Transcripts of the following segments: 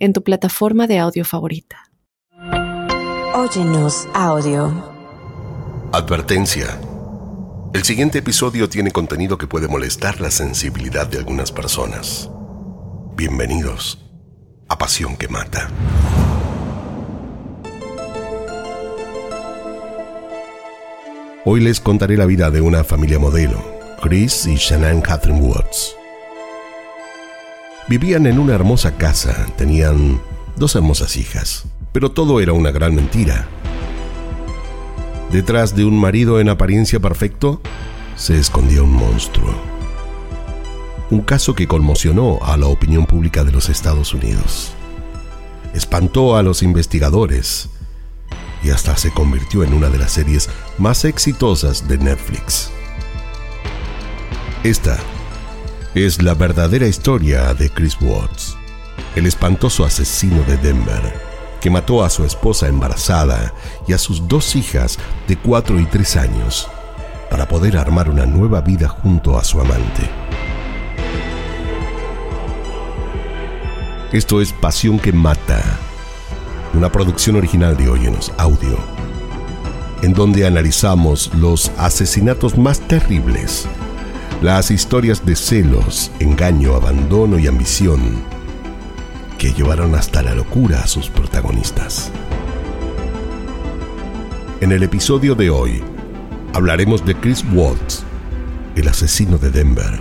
en tu plataforma de audio favorita. Óyenos audio. Advertencia. El siguiente episodio tiene contenido que puede molestar la sensibilidad de algunas personas. Bienvenidos a Pasión que Mata. Hoy les contaré la vida de una familia modelo, Chris y Shannon Catherine Woods. Vivían en una hermosa casa, tenían dos hermosas hijas, pero todo era una gran mentira. Detrás de un marido en apariencia perfecto se escondía un monstruo. Un caso que conmocionó a la opinión pública de los Estados Unidos. Espantó a los investigadores y hasta se convirtió en una de las series más exitosas de Netflix. Esta es la verdadera historia de Chris Watts, el espantoso asesino de Denver, que mató a su esposa embarazada y a sus dos hijas de 4 y 3 años para poder armar una nueva vida junto a su amante. Esto es Pasión que Mata una producción original de Oyenos Audio, en donde analizamos los asesinatos más terribles, las historias de celos, engaño, abandono y ambición que llevaron hasta la locura a sus protagonistas. En el episodio de hoy hablaremos de Chris Watts, el asesino de Denver.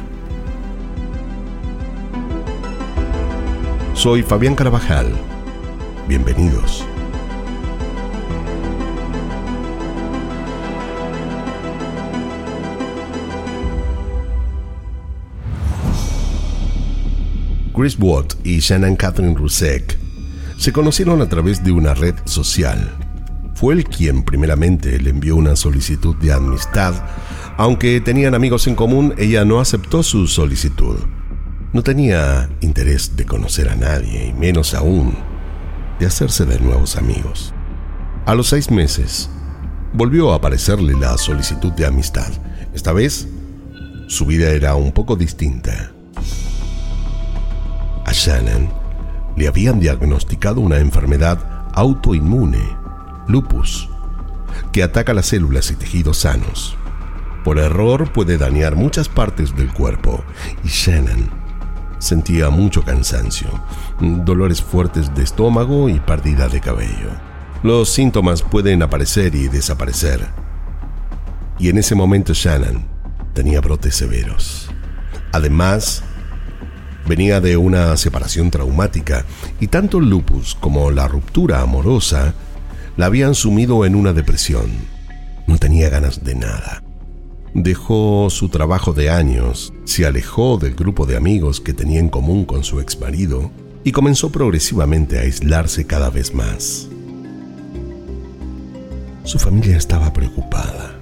Soy Fabián Carabajal Bienvenidos. Chris Watt y Shannon Catherine Rusek se conocieron a través de una red social. Fue él quien primeramente le envió una solicitud de amistad. Aunque tenían amigos en común, ella no aceptó su solicitud. No tenía interés de conocer a nadie, y menos aún de hacerse de nuevos amigos. A los seis meses, volvió a aparecerle la solicitud de amistad. Esta vez, su vida era un poco distinta. A Shannon le habían diagnosticado una enfermedad autoinmune, lupus, que ataca las células y tejidos sanos. Por error puede dañar muchas partes del cuerpo y Shannon Sentía mucho cansancio, dolores fuertes de estómago y pérdida de cabello. Los síntomas pueden aparecer y desaparecer. Y en ese momento Shannon tenía brotes severos. Además, venía de una separación traumática y tanto el lupus como la ruptura amorosa la habían sumido en una depresión. No tenía ganas de nada. Dejó su trabajo de años, se alejó del grupo de amigos que tenía en común con su ex marido y comenzó progresivamente a aislarse cada vez más. Su familia estaba preocupada.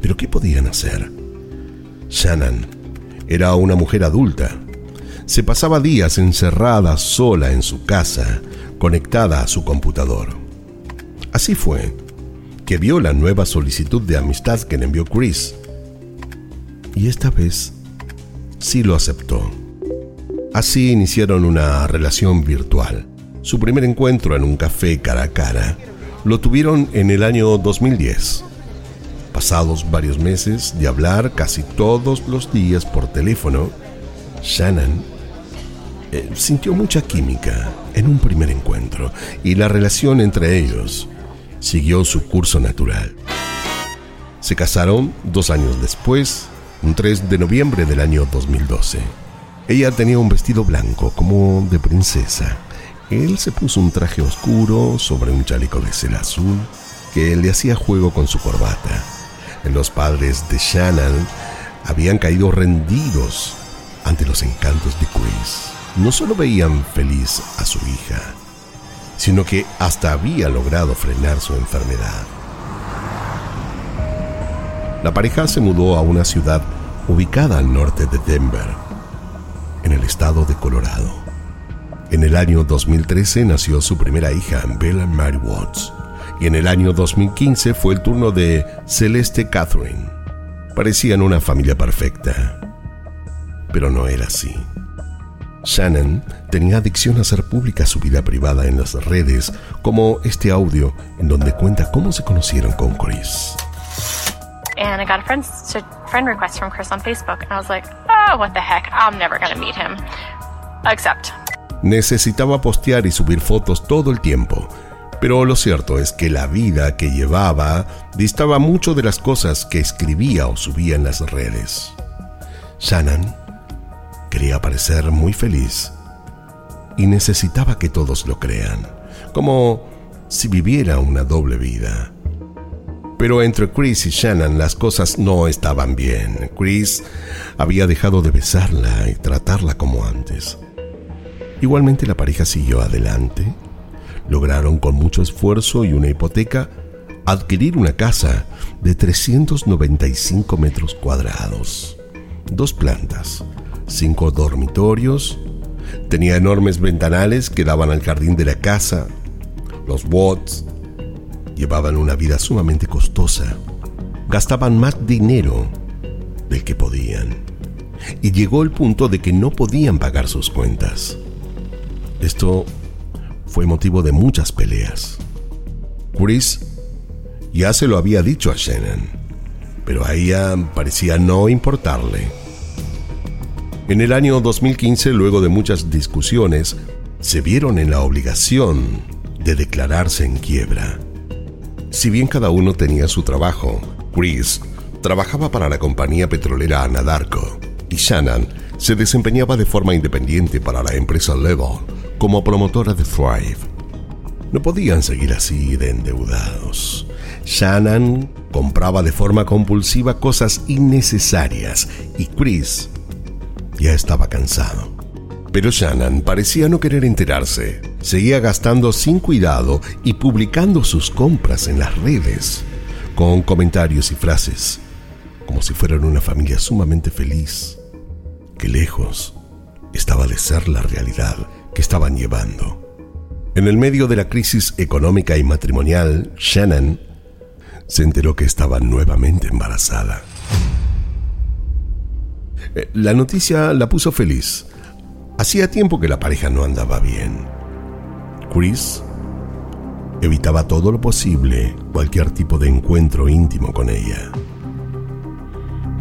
¿Pero qué podían hacer? Shannon era una mujer adulta. Se pasaba días encerrada sola en su casa, conectada a su computador. Así fue que vio la nueva solicitud de amistad que le envió Chris. Y esta vez sí lo aceptó. Así iniciaron una relación virtual. Su primer encuentro en un café cara a cara lo tuvieron en el año 2010. Pasados varios meses de hablar casi todos los días por teléfono, Shannon eh, sintió mucha química en un primer encuentro y la relación entre ellos siguió su curso natural. Se casaron dos años después, un 3 de noviembre del año 2012. Ella tenía un vestido blanco como de princesa. Él se puso un traje oscuro sobre un chaleco de seda azul que le hacía juego con su corbata. Los padres de Shannon habían caído rendidos ante los encantos de Chris. No solo veían feliz a su hija, sino que hasta había logrado frenar su enfermedad. La pareja se mudó a una ciudad ubicada al norte de Denver, en el estado de Colorado. En el año 2013 nació su primera hija, Bella Mary Watts, y en el año 2015 fue el turno de Celeste Catherine. Parecían una familia perfecta, pero no era así. Shannon tenía adicción a hacer pública su vida privada en las redes, como este audio en donde cuenta cómo se conocieron con Chris. And I got a friend, friend request from Chris on Facebook, and I was like, oh, what the heck, I'm never gonna meet him. Accept. Necesitaba postear y subir fotos todo el tiempo, pero lo cierto es que la vida que llevaba distaba mucho de las cosas que escribía o subía en las redes. Shannon quería parecer muy feliz y necesitaba que todos lo crean, como si viviera una doble vida. Pero entre Chris y Shannon las cosas no estaban bien. Chris había dejado de besarla y tratarla como antes. Igualmente la pareja siguió adelante lograron con mucho esfuerzo y una hipoteca adquirir una casa de 395 metros cuadrados, dos plantas, cinco dormitorios, tenía enormes ventanales que daban al jardín de la casa, los Watts llevaban una vida sumamente costosa, gastaban más dinero del que podían y llegó el punto de que no podían pagar sus cuentas. Esto fue motivo de muchas peleas. Chris ya se lo había dicho a Shannon, pero a ella parecía no importarle. En el año 2015, luego de muchas discusiones, se vieron en la obligación de declararse en quiebra. Si bien cada uno tenía su trabajo, Chris trabajaba para la compañía petrolera Anadarko y Shannon se desempeñaba de forma independiente para la empresa Level como promotora de Thrive. No podían seguir así de endeudados. Shannon compraba de forma compulsiva cosas innecesarias y Chris ya estaba cansado. Pero Shannon parecía no querer enterarse. Seguía gastando sin cuidado y publicando sus compras en las redes, con comentarios y frases, como si fueran una familia sumamente feliz, que lejos estaba de ser la realidad que estaban llevando. En el medio de la crisis económica y matrimonial, Shannon se enteró que estaba nuevamente embarazada. Eh, la noticia la puso feliz. Hacía tiempo que la pareja no andaba bien. Chris evitaba todo lo posible cualquier tipo de encuentro íntimo con ella.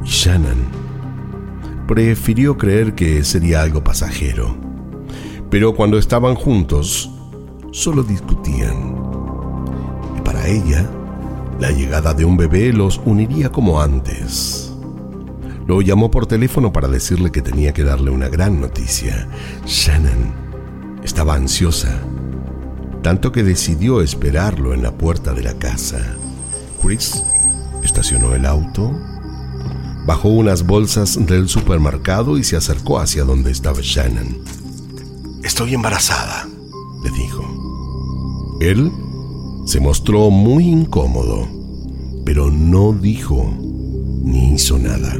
Shannon prefirió creer que sería algo pasajero pero cuando estaban juntos, solo discutían. Y para ella, la llegada de un bebé los uniría como antes. Lo llamó por teléfono para decirle que tenía que darle una gran noticia. Shannon estaba ansiosa, tanto que decidió esperarlo en la puerta de la casa. Chris estacionó el auto, bajó unas bolsas del supermercado y se acercó hacia donde estaba Shannon. Estoy embarazada, le dijo. Él se mostró muy incómodo, pero no dijo ni hizo nada.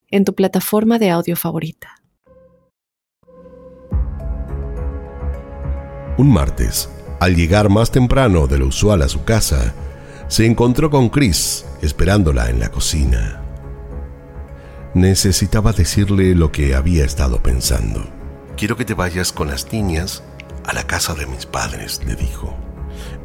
en tu plataforma de audio favorita. Un martes, al llegar más temprano de lo usual a su casa, se encontró con Chris esperándola en la cocina. Necesitaba decirle lo que había estado pensando. Quiero que te vayas con las niñas a la casa de mis padres, le dijo.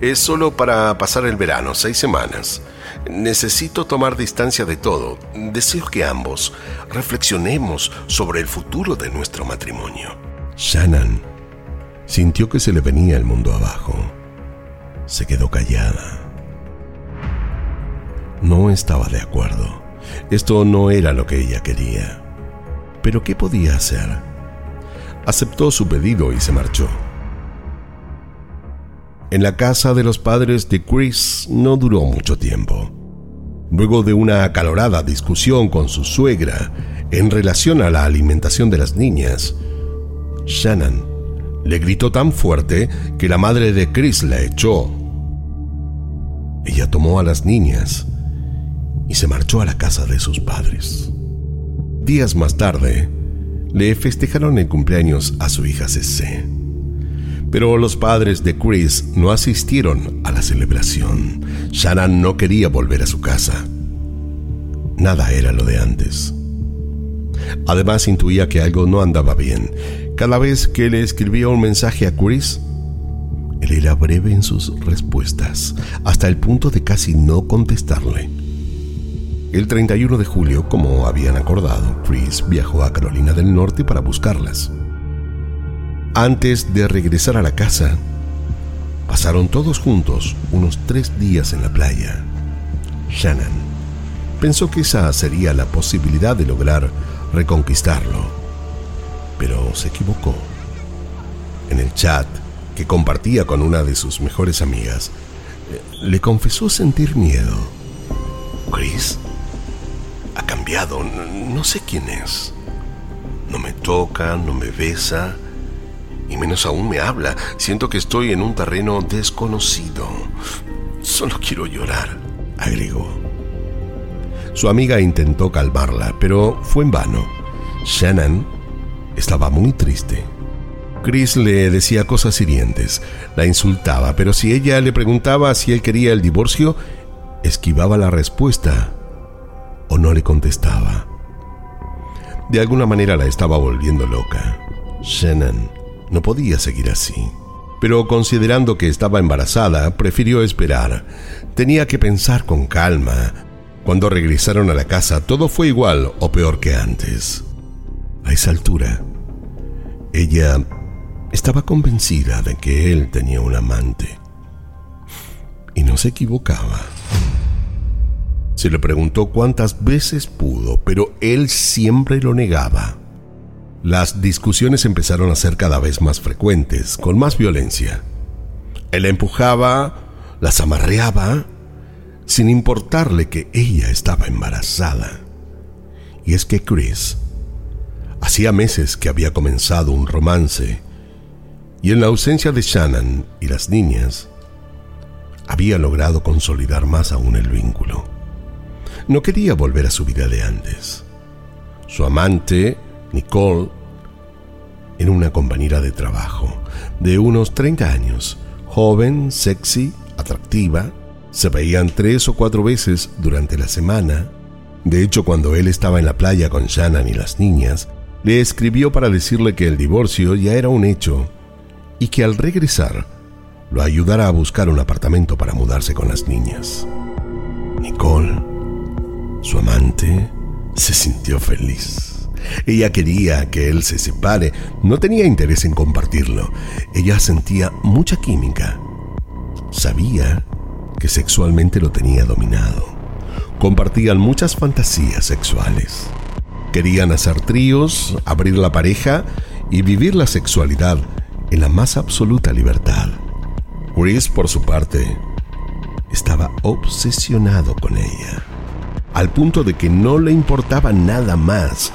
Es solo para pasar el verano, seis semanas. Necesito tomar distancia de todo. Deseo que ambos reflexionemos sobre el futuro de nuestro matrimonio. Shannon sintió que se le venía el mundo abajo. Se quedó callada. No estaba de acuerdo. Esto no era lo que ella quería. Pero ¿qué podía hacer? Aceptó su pedido y se marchó. En la casa de los padres de Chris no duró mucho tiempo. Luego de una acalorada discusión con su suegra en relación a la alimentación de las niñas, Shannon le gritó tan fuerte que la madre de Chris la echó. Ella tomó a las niñas y se marchó a la casa de sus padres. Días más tarde, le festejaron el cumpleaños a su hija Cece pero los padres de Chris no asistieron a la celebración. Shannon no quería volver a su casa. Nada era lo de antes. Además intuía que algo no andaba bien. Cada vez que le escribía un mensaje a Chris, él era breve en sus respuestas, hasta el punto de casi no contestarle. El 31 de julio, como habían acordado, Chris viajó a Carolina del Norte para buscarlas. Antes de regresar a la casa, pasaron todos juntos unos tres días en la playa. Shannon pensó que esa sería la posibilidad de lograr reconquistarlo, pero se equivocó. En el chat que compartía con una de sus mejores amigas, eh, le confesó sentir miedo. Chris ha cambiado, no sé quién es. No me toca, no me besa y menos aún me habla. Siento que estoy en un terreno desconocido. Solo quiero llorar, agregó. Su amiga intentó calmarla, pero fue en vano. Shannon estaba muy triste. Chris le decía cosas hirientes, la insultaba, pero si ella le preguntaba si él quería el divorcio, esquivaba la respuesta o no le contestaba. De alguna manera la estaba volviendo loca. Shannon no podía seguir así. Pero considerando que estaba embarazada, prefirió esperar. Tenía que pensar con calma. Cuando regresaron a la casa, todo fue igual o peor que antes. A esa altura, ella estaba convencida de que él tenía un amante. Y no se equivocaba. Se le preguntó cuántas veces pudo, pero él siempre lo negaba. Las discusiones empezaron a ser cada vez más frecuentes, con más violencia. Él la empujaba, las amarreaba, sin importarle que ella estaba embarazada. Y es que Chris hacía meses que había comenzado un romance, y en la ausencia de Shannon y las niñas, había logrado consolidar más aún el vínculo. No quería volver a su vida de antes. Su amante Nicole en una compañera de trabajo de unos 30 años, joven, sexy, atractiva. Se veían tres o cuatro veces durante la semana. De hecho, cuando él estaba en la playa con Shannon y las niñas, le escribió para decirle que el divorcio ya era un hecho y que al regresar lo ayudara a buscar un apartamento para mudarse con las niñas. Nicole, su amante, se sintió feliz. Ella quería que él se separe, no tenía interés en compartirlo. Ella sentía mucha química. Sabía que sexualmente lo tenía dominado. Compartían muchas fantasías sexuales. Querían hacer tríos, abrir la pareja y vivir la sexualidad en la más absoluta libertad. Chris, por su parte, estaba obsesionado con ella al punto de que no le importaba nada más.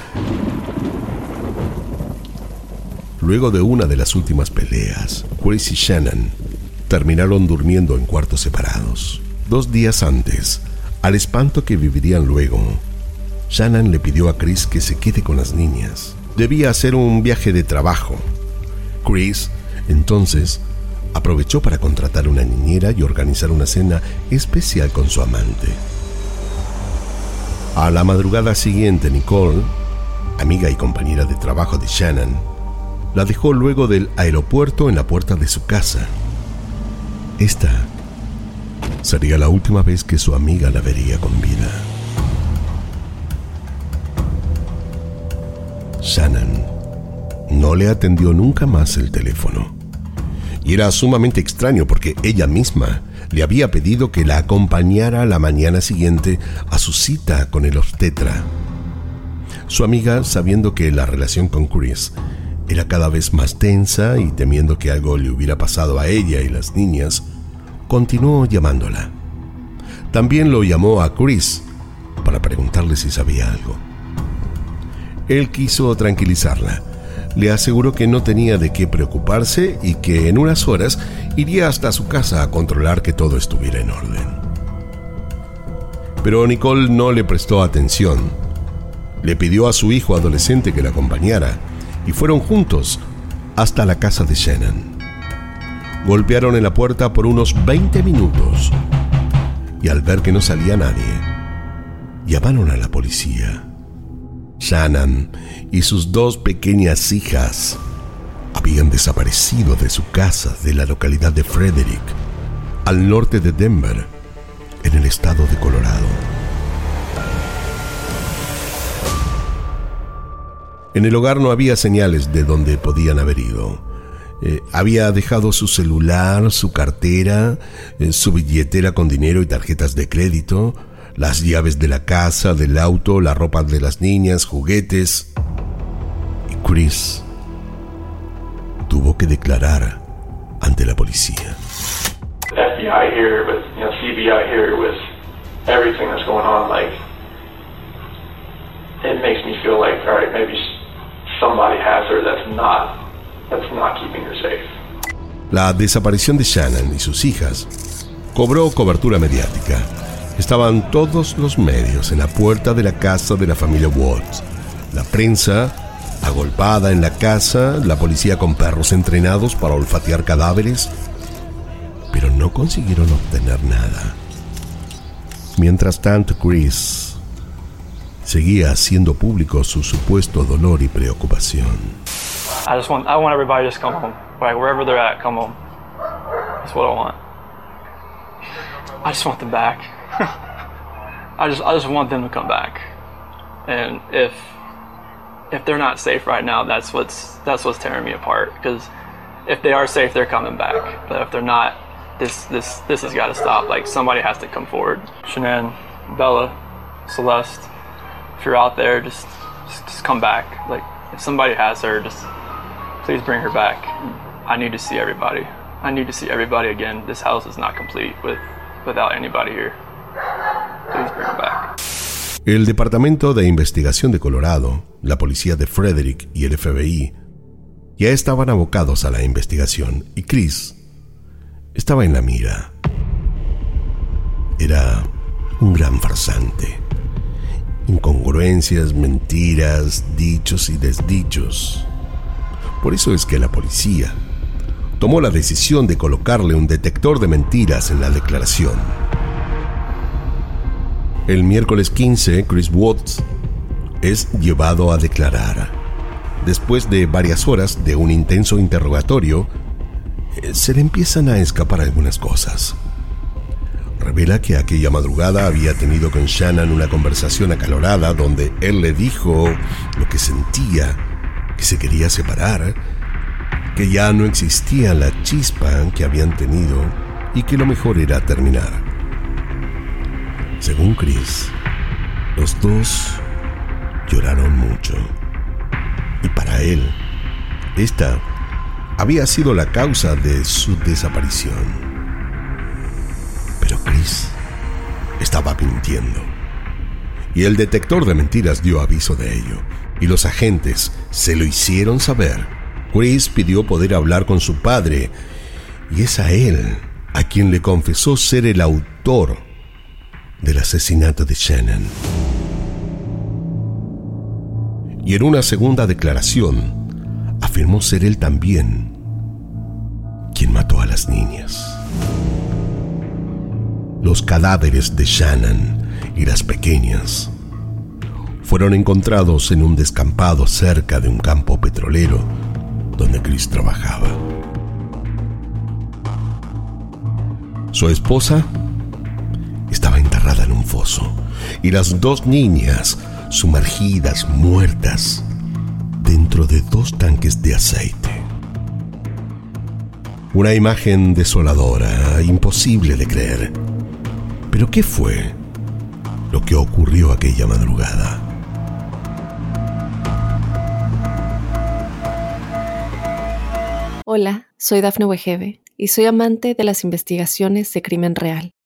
Luego de una de las últimas peleas, Chris y Shannon terminaron durmiendo en cuartos separados. Dos días antes, al espanto que vivirían luego, Shannon le pidió a Chris que se quede con las niñas. Debía hacer un viaje de trabajo. Chris, entonces, aprovechó para contratar una niñera y organizar una cena especial con su amante. A la madrugada siguiente, Nicole, amiga y compañera de trabajo de Shannon, la dejó luego del aeropuerto en la puerta de su casa. Esta sería la última vez que su amiga la vería con vida. Shannon no le atendió nunca más el teléfono. Y era sumamente extraño porque ella misma le había pedido que la acompañara la mañana siguiente a su cita con el obstetra. Su amiga, sabiendo que la relación con Chris era cada vez más tensa y temiendo que algo le hubiera pasado a ella y las niñas, continuó llamándola. También lo llamó a Chris para preguntarle si sabía algo. Él quiso tranquilizarla. Le aseguró que no tenía de qué preocuparse y que en unas horas iría hasta su casa a controlar que todo estuviera en orden. Pero Nicole no le prestó atención. Le pidió a su hijo adolescente que la acompañara y fueron juntos hasta la casa de Shannon. Golpearon en la puerta por unos 20 minutos y al ver que no salía nadie, llamaron a la policía. Shannon y sus dos pequeñas hijas habían desaparecido de su casa de la localidad de Frederick, al norte de Denver, en el estado de Colorado. En el hogar no había señales de dónde podían haber ido. Eh, había dejado su celular, su cartera, eh, su billetera con dinero y tarjetas de crédito, las llaves de la casa, del auto, la ropa de las niñas, juguetes. Y Chris tuvo que declarar ante la policía. FBI here, but you know, CBI here with everything that's going on, like it makes me feel like, all right, maybe somebody has her that's not that's not keeping her safe. La desaparición de Shannon y sus hijas cobró cobertura mediática. Estaban todos los medios en la puerta de la casa de la familia Watts. La prensa agolpada en la casa, la policía con perros entrenados para olfatear cadáveres, pero no consiguieron obtener nada. Mientras tanto, Chris seguía haciendo público su supuesto dolor y preocupación. I just want, I want everybody to come home. Like wherever they're at, come home. That's what I want. I just want them back. I just, I just want them to come back. And if if they're not safe right now, that's what's that's what's tearing me apart. Because if they are safe, they're coming back. But if they're not, this this this has got to stop. Like somebody has to come forward. Shanann, Bella, Celeste, if you're out there, just, just just come back. Like if somebody has her, just please bring her back. I need to see everybody. I need to see everybody again. This house is not complete with without anybody here. El Departamento de Investigación de Colorado, la policía de Frederick y el FBI ya estaban abocados a la investigación y Chris estaba en la mira. Era un gran farsante. Incongruencias, mentiras, dichos y desdichos. Por eso es que la policía tomó la decisión de colocarle un detector de mentiras en la declaración. El miércoles 15, Chris Watts es llevado a declarar. Después de varias horas de un intenso interrogatorio, eh, se le empiezan a escapar algunas cosas. Revela que aquella madrugada había tenido con Shannon una conversación acalorada donde él le dijo lo que sentía, que se quería separar, que ya no existía la chispa que habían tenido y que lo mejor era terminar. Según Chris, los dos lloraron mucho. Y para él, esta había sido la causa de su desaparición. Pero Chris estaba mintiendo. Y el detector de mentiras dio aviso de ello. Y los agentes se lo hicieron saber. Chris pidió poder hablar con su padre. Y es a él a quien le confesó ser el autor del asesinato de Shannon. Y en una segunda declaración afirmó ser él también quien mató a las niñas. Los cadáveres de Shannon y las pequeñas fueron encontrados en un descampado cerca de un campo petrolero donde Chris trabajaba. Su esposa foso y las dos niñas sumergidas, muertas, dentro de dos tanques de aceite. Una imagen desoladora, imposible de creer. Pero ¿qué fue lo que ocurrió aquella madrugada? Hola, soy Dafne Wegebe y soy amante de las investigaciones de crimen real.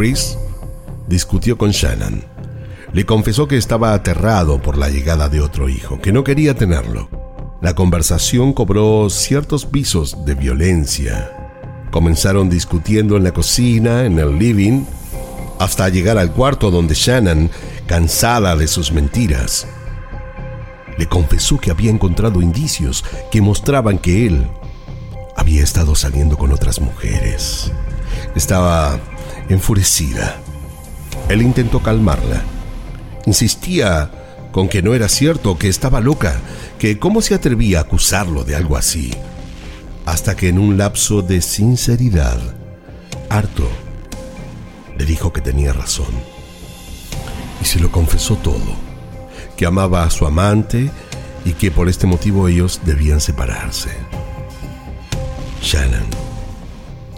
Chris discutió con Shannon. Le confesó que estaba aterrado por la llegada de otro hijo, que no quería tenerlo. La conversación cobró ciertos visos de violencia. Comenzaron discutiendo en la cocina, en el living, hasta llegar al cuarto donde Shannon, cansada de sus mentiras, le confesó que había encontrado indicios que mostraban que él había estado saliendo con otras mujeres. Estaba enfurecida. Él intentó calmarla. Insistía con que no era cierto, que estaba loca, que cómo se atrevía a acusarlo de algo así. Hasta que en un lapso de sinceridad, harto, le dijo que tenía razón. Y se lo confesó todo, que amaba a su amante y que por este motivo ellos debían separarse. Shannon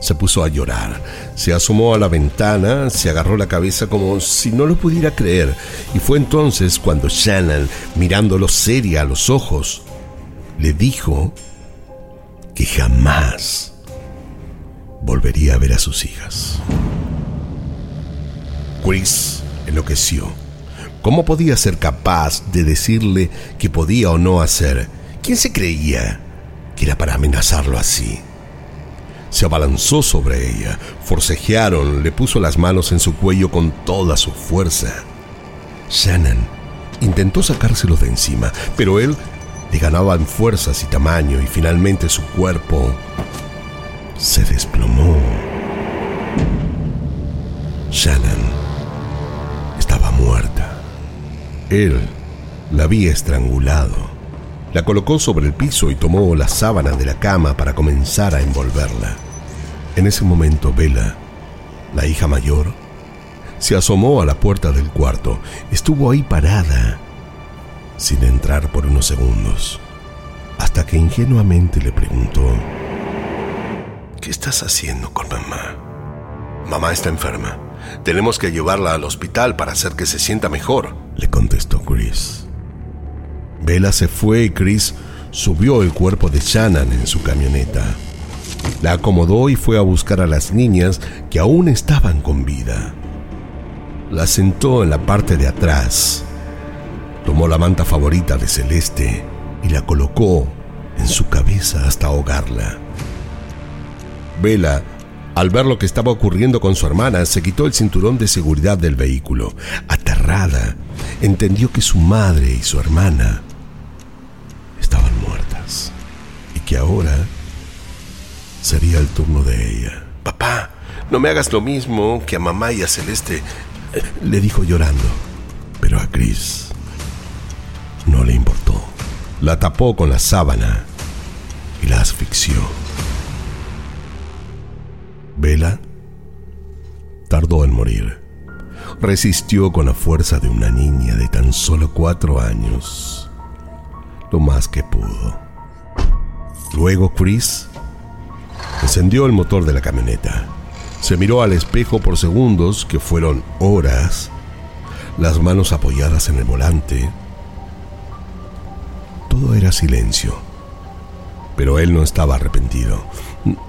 se puso a llorar. Se asomó a la ventana, se agarró la cabeza como si no lo pudiera creer. Y fue entonces cuando Shannon, mirándolo seria a los ojos, le dijo que jamás volvería a ver a sus hijas. Chris enloqueció. ¿Cómo podía ser capaz de decirle que podía o no hacer? ¿Quién se creía que era para amenazarlo así? Se abalanzó sobre ella, forcejearon, le puso las manos en su cuello con toda su fuerza. Shannon intentó sacárselo de encima, pero él le ganaba en fuerzas y tamaño y finalmente su cuerpo se desplomó. Shannon estaba muerta. Él la había estrangulado. La colocó sobre el piso y tomó la sábana de la cama para comenzar a envolverla. En ese momento, Bella, la hija mayor, se asomó a la puerta del cuarto. Estuvo ahí parada, sin entrar por unos segundos, hasta que ingenuamente le preguntó, ¿Qué estás haciendo con mamá? Mamá está enferma. Tenemos que llevarla al hospital para hacer que se sienta mejor, le contestó Chris. Bella se fue y Chris subió el cuerpo de Shannon en su camioneta. La acomodó y fue a buscar a las niñas que aún estaban con vida. La sentó en la parte de atrás. Tomó la manta favorita de Celeste y la colocó en su cabeza hasta ahogarla. Bella, al ver lo que estaba ocurriendo con su hermana, se quitó el cinturón de seguridad del vehículo. Aterrada, entendió que su madre y su hermana que ahora sería el turno de ella. Papá, no me hagas lo mismo que a mamá y a Celeste, le dijo llorando. Pero a Chris no le importó. La tapó con la sábana y la asfixió. Vela tardó en morir. Resistió con la fuerza de una niña de tan solo cuatro años lo más que pudo. Luego Chris encendió el motor de la camioneta. Se miró al espejo por segundos, que fueron horas, las manos apoyadas en el volante. Todo era silencio. Pero él no estaba arrepentido.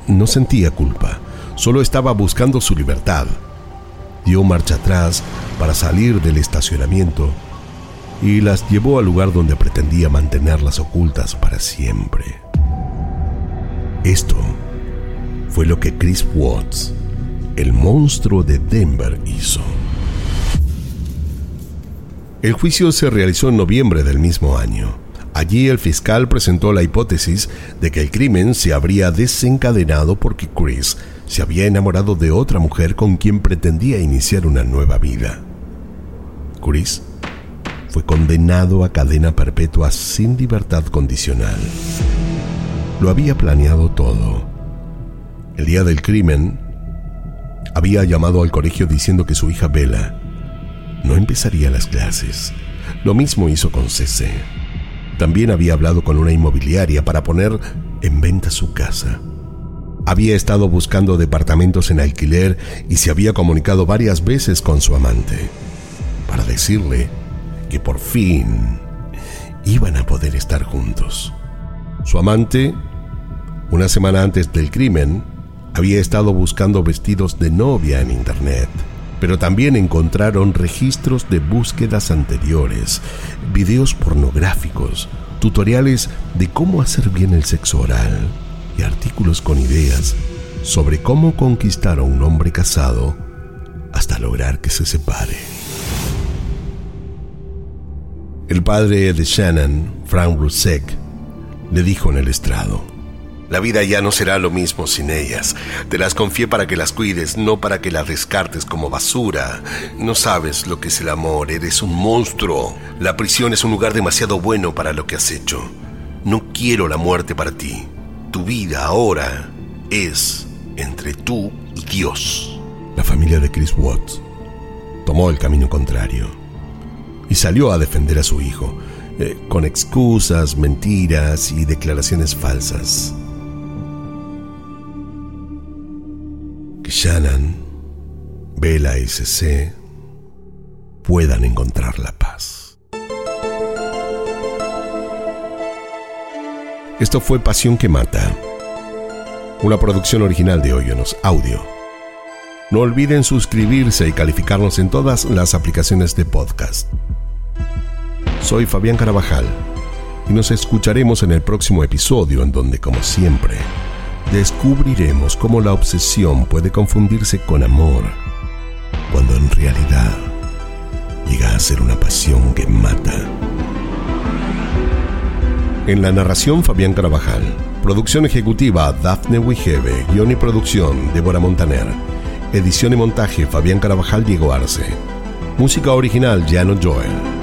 No sentía culpa. Solo estaba buscando su libertad. Dio marcha atrás para salir del estacionamiento y las llevó al lugar donde pretendía mantenerlas ocultas para siempre. Esto fue lo que Chris Watts, el monstruo de Denver, hizo. El juicio se realizó en noviembre del mismo año. Allí el fiscal presentó la hipótesis de que el crimen se habría desencadenado porque Chris se había enamorado de otra mujer con quien pretendía iniciar una nueva vida. Chris fue condenado a cadena perpetua sin libertad condicional. Lo había planeado todo. El día del crimen, había llamado al colegio diciendo que su hija Bella no empezaría las clases. Lo mismo hizo con Cece. También había hablado con una inmobiliaria para poner en venta su casa. Había estado buscando departamentos en alquiler y se había comunicado varias veces con su amante para decirle que por fin iban a poder estar juntos. Su amante, una semana antes del crimen, había estado buscando vestidos de novia en Internet pero también encontraron registros de búsquedas anteriores, videos pornográficos, tutoriales de cómo hacer bien el sexo oral y artículos con ideas sobre cómo conquistar a un hombre casado hasta lograr que se separe. El padre de Shannon, Frank Rusek, le dijo en el estrado, la vida ya no será lo mismo sin ellas. Te las confié para que las cuides, no para que las descartes como basura. No sabes lo que es el amor, eres un monstruo. La prisión es un lugar demasiado bueno para lo que has hecho. No quiero la muerte para ti. Tu vida ahora es entre tú y Dios. La familia de Chris Watts tomó el camino contrario y salió a defender a su hijo, eh, con excusas, mentiras y declaraciones falsas. Shannon, Bella y CC puedan encontrar la paz. Esto fue Pasión que Mata, una producción original de Hoyonos Audio. No olviden suscribirse y calificarnos en todas las aplicaciones de podcast. Soy Fabián Carabajal y nos escucharemos en el próximo episodio en donde, como siempre, descubriremos cómo la obsesión puede confundirse con amor, cuando en realidad llega a ser una pasión que mata. En la narración Fabián Carabajal, producción ejecutiva Daphne Wigebe, guion y producción Débora Montaner, edición y montaje Fabián Carabajal Diego Arce, música original Jano Joel.